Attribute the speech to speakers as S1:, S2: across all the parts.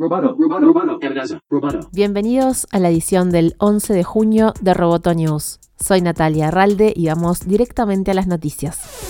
S1: Roboto, roboto, roboto.
S2: Bienvenidos a la edición del 11 de junio de Roboto News. Soy Natalia Arralde y vamos directamente a las noticias.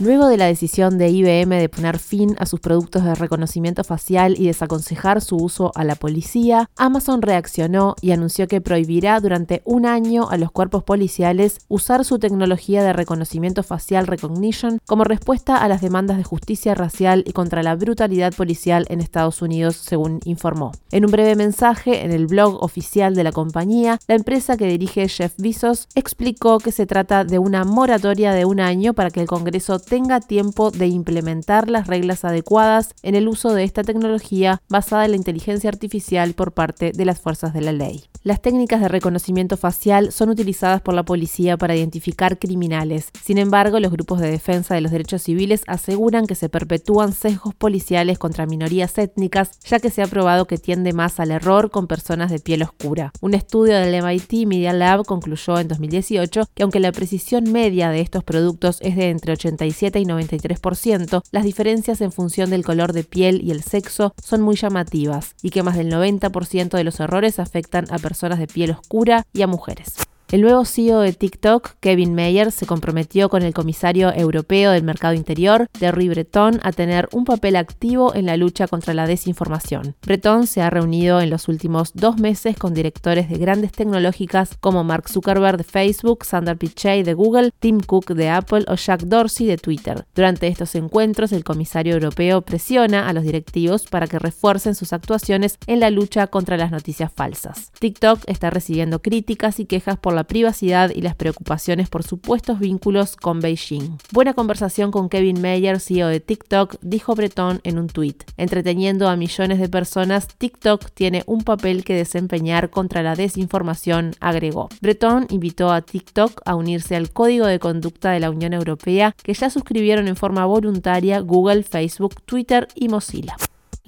S2: Luego de la decisión de IBM de poner fin a sus productos de reconocimiento facial y desaconsejar su uso a la policía, Amazon reaccionó y anunció que prohibirá durante un año a los cuerpos policiales usar su tecnología de reconocimiento facial Recognition como respuesta a las demandas de justicia racial y contra la brutalidad policial en Estados Unidos, según informó. En un breve mensaje en el blog oficial de la compañía, la empresa que dirige Jeff Bezos explicó que se trata de una moratoria de un año para que el Congreso tenga tiempo de implementar las reglas adecuadas en el uso de esta tecnología basada en la inteligencia artificial por parte de las fuerzas de la ley. Las técnicas de reconocimiento facial son utilizadas por la policía para identificar criminales. Sin embargo, los grupos de defensa de los derechos civiles aseguran que se perpetúan sesgos policiales contra minorías étnicas, ya que se ha probado que tiende más al error con personas de piel oscura. Un estudio del MIT Media Lab concluyó en 2018 que aunque la precisión media de estos productos es de entre 85 y 93%, las diferencias en función del color de piel y el sexo son muy llamativas y que más del 90% de los errores afectan a personas de piel oscura y a mujeres. El nuevo CEO de TikTok, Kevin Mayer, se comprometió con el comisario europeo del mercado interior, Terry Breton, a tener un papel activo en la lucha contra la desinformación. Breton se ha reunido en los últimos dos meses con directores de grandes tecnológicas como Mark Zuckerberg de Facebook, Sundar Pichai de Google, Tim Cook de Apple o Jack Dorsey de Twitter. Durante estos encuentros, el comisario europeo presiona a los directivos para que refuercen sus actuaciones en la lucha contra las noticias falsas. TikTok está recibiendo críticas y quejas por la privacidad y las preocupaciones por supuestos vínculos con Beijing. Buena conversación con Kevin Mayer, CEO de TikTok, dijo Breton en un tuit. Entreteniendo a millones de personas, TikTok tiene un papel que desempeñar contra la desinformación, agregó. Breton invitó a TikTok a unirse al Código de Conducta de la Unión Europea que ya suscribieron en forma voluntaria Google, Facebook, Twitter y Mozilla.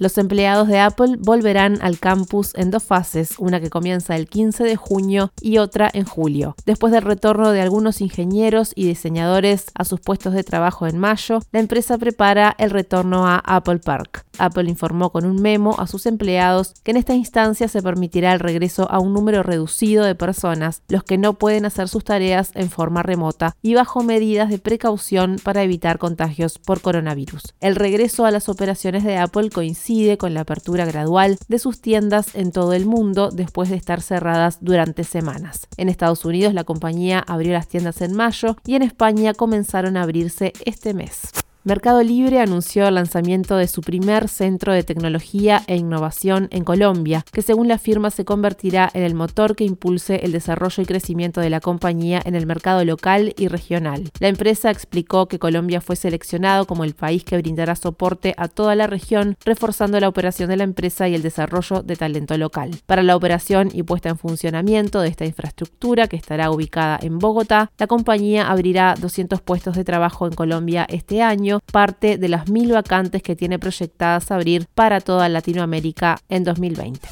S2: Los empleados de Apple volverán al campus en dos fases, una que comienza el 15 de junio y otra en julio. Después del retorno de algunos ingenieros y diseñadores a sus puestos de trabajo en mayo, la empresa prepara el retorno a Apple Park. Apple informó con un memo a sus empleados que en esta instancia se permitirá el regreso a un número reducido de personas, los que no pueden hacer sus tareas en forma remota y bajo medidas de precaución para evitar contagios por coronavirus. El regreso a las operaciones de Apple coincide con la apertura gradual de sus tiendas en todo el mundo después de estar cerradas durante semanas. En Estados Unidos la compañía abrió las tiendas en mayo y en España comenzaron a abrirse este mes. Mercado Libre anunció el lanzamiento de su primer centro de tecnología e innovación en Colombia, que según la firma se convertirá en el motor que impulse el desarrollo y crecimiento de la compañía en el mercado local y regional. La empresa explicó que Colombia fue seleccionado como el país que brindará soporte a toda la región, reforzando la operación de la empresa y el desarrollo de talento local. Para la operación y puesta en funcionamiento de esta infraestructura, que estará ubicada en Bogotá, la compañía abrirá 200 puestos de trabajo en Colombia este parte de las mil vacantes que tiene proyectadas abrir para toda Latinoamérica en 2020.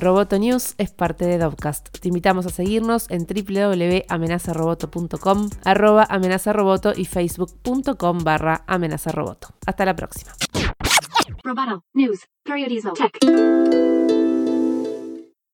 S2: Roboto News es parte de Dovcast. Te invitamos a seguirnos en www.amenazaroboto.com, arroba amenazaroboto y facebook.com barra amenazaroboto. Hasta la próxima.